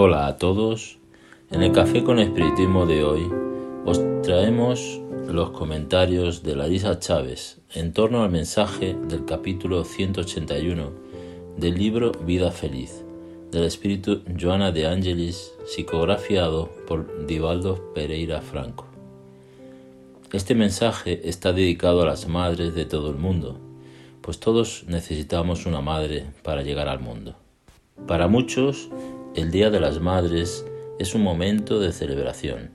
Hola a todos. En el Café con Espiritismo de hoy os traemos los comentarios de Larisa Chávez en torno al mensaje del capítulo 181 del libro Vida Feliz del espíritu Joana de Angelis, psicografiado por Divaldo Pereira Franco. Este mensaje está dedicado a las madres de todo el mundo, pues todos necesitamos una madre para llegar al mundo. Para muchos, el Día de las Madres es un momento de celebración.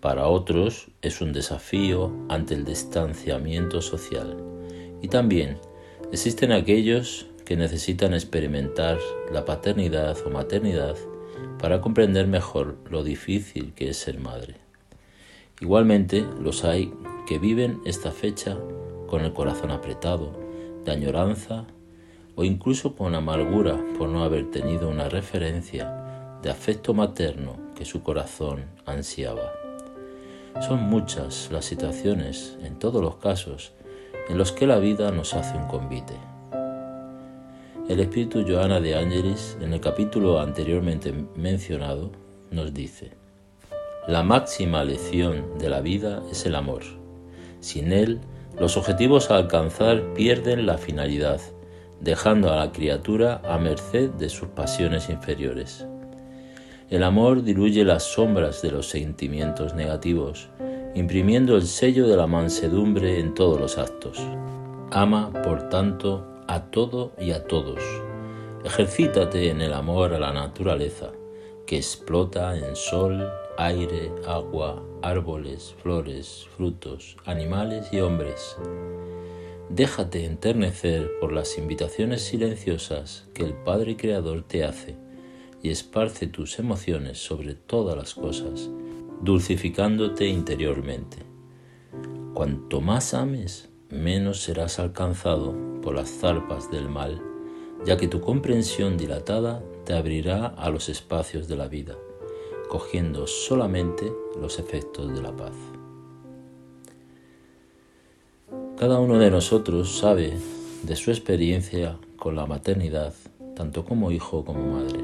Para otros es un desafío ante el distanciamiento social. Y también existen aquellos que necesitan experimentar la paternidad o maternidad para comprender mejor lo difícil que es ser madre. Igualmente los hay que viven esta fecha con el corazón apretado, de añoranza o incluso con amargura por no haber tenido una referencia de afecto materno que su corazón ansiaba. Son muchas las situaciones, en todos los casos, en los que la vida nos hace un convite. El espíritu Joana de Ángelis, en el capítulo anteriormente mencionado, nos dice, la máxima lección de la vida es el amor. Sin él, los objetivos a alcanzar pierden la finalidad dejando a la criatura a merced de sus pasiones inferiores. El amor diluye las sombras de los sentimientos negativos, imprimiendo el sello de la mansedumbre en todos los actos. Ama, por tanto, a todo y a todos. Ejercítate en el amor a la naturaleza, que explota en sol, aire, agua, árboles, flores, frutos, animales y hombres. Déjate enternecer por las invitaciones silenciosas que el Padre Creador te hace y esparce tus emociones sobre todas las cosas, dulcificándote interiormente. Cuanto más ames, menos serás alcanzado por las zarpas del mal, ya que tu comprensión dilatada te abrirá a los espacios de la vida, cogiendo solamente los efectos de la paz. Cada uno de nosotros sabe de su experiencia con la maternidad, tanto como hijo como madre.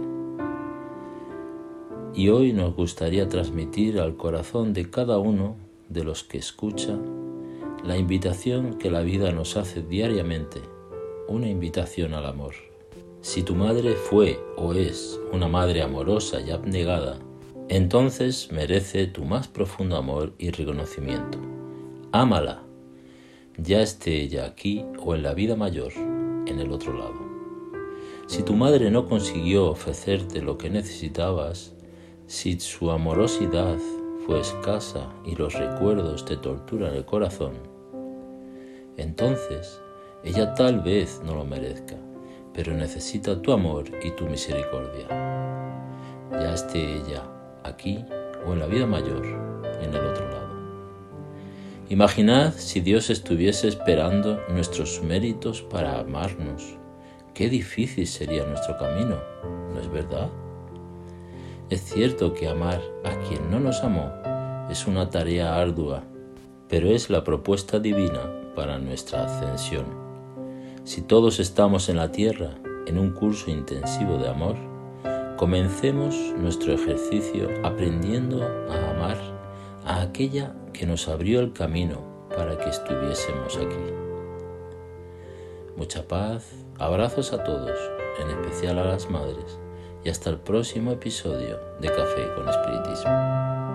Y hoy nos gustaría transmitir al corazón de cada uno de los que escucha la invitación que la vida nos hace diariamente, una invitación al amor. Si tu madre fue o es una madre amorosa y abnegada, entonces merece tu más profundo amor y reconocimiento. Ámala ya esté ella aquí o en la vida mayor, en el otro lado. Si tu madre no consiguió ofrecerte lo que necesitabas, si su amorosidad fue escasa y los recuerdos te torturan el corazón, entonces ella tal vez no lo merezca, pero necesita tu amor y tu misericordia. Ya esté ella aquí o en la vida mayor, en el otro lado. Imaginad si Dios estuviese esperando nuestros méritos para amarnos. Qué difícil sería nuestro camino, ¿no es verdad? Es cierto que amar a quien no nos amó es una tarea ardua, pero es la propuesta divina para nuestra ascensión. Si todos estamos en la tierra en un curso intensivo de amor, comencemos nuestro ejercicio aprendiendo a amar a aquella que nos abrió el camino para que estuviésemos aquí. Mucha paz, abrazos a todos, en especial a las madres, y hasta el próximo episodio de Café con Espiritismo.